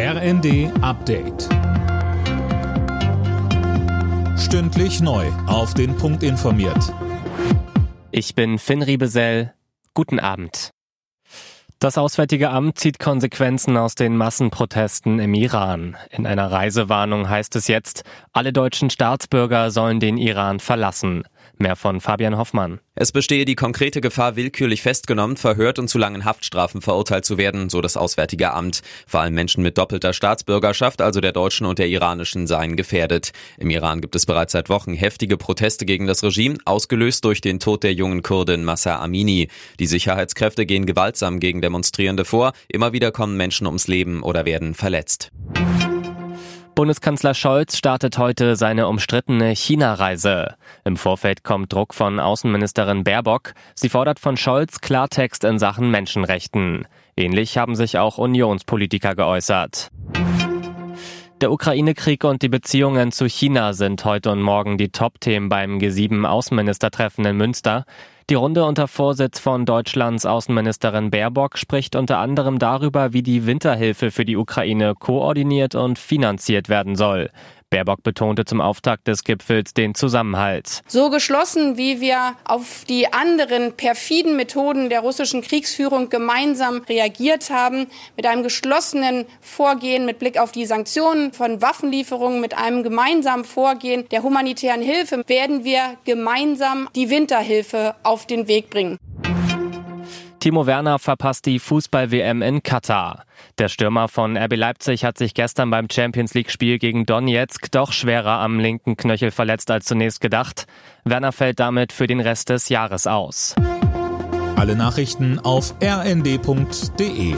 RND Update. Stündlich neu. Auf den Punkt informiert. Ich bin Finn Riebesell. Guten Abend. Das Auswärtige Amt zieht Konsequenzen aus den Massenprotesten im Iran. In einer Reisewarnung heißt es jetzt, alle deutschen Staatsbürger sollen den Iran verlassen. Mehr von Fabian Hoffmann. Es bestehe die konkrete Gefahr, willkürlich festgenommen, verhört und zu langen Haftstrafen verurteilt zu werden, so das Auswärtige Amt. Vor allem Menschen mit doppelter Staatsbürgerschaft, also der deutschen und der iranischen, seien gefährdet. Im Iran gibt es bereits seit Wochen heftige Proteste gegen das Regime, ausgelöst durch den Tod der jungen Kurdin Massa Amini. Die Sicherheitskräfte gehen gewaltsam gegen Demonstrierende vor. Immer wieder kommen Menschen ums Leben oder werden verletzt. Bundeskanzler Scholz startet heute seine umstrittene China-Reise. Im Vorfeld kommt Druck von Außenministerin Baerbock. Sie fordert von Scholz Klartext in Sachen Menschenrechten. Ähnlich haben sich auch Unionspolitiker geäußert. Der Ukraine-Krieg und die Beziehungen zu China sind heute und morgen die Top-Themen beim G7-Außenministertreffen in Münster. Die Runde unter Vorsitz von Deutschlands Außenministerin Baerbock spricht unter anderem darüber, wie die Winterhilfe für die Ukraine koordiniert und finanziert werden soll. Baerbock betonte zum Auftakt des Gipfels den Zusammenhalt. So geschlossen, wie wir auf die anderen perfiden Methoden der russischen Kriegsführung gemeinsam reagiert haben, mit einem geschlossenen Vorgehen mit Blick auf die Sanktionen von Waffenlieferungen, mit einem gemeinsamen Vorgehen der humanitären Hilfe, werden wir gemeinsam die Winterhilfe auf den Weg bringen. Timo Werner verpasst die Fußball-WM in Katar. Der Stürmer von RB Leipzig hat sich gestern beim Champions League-Spiel gegen Donetsk doch schwerer am linken Knöchel verletzt als zunächst gedacht. Werner fällt damit für den Rest des Jahres aus. Alle Nachrichten auf rnd.de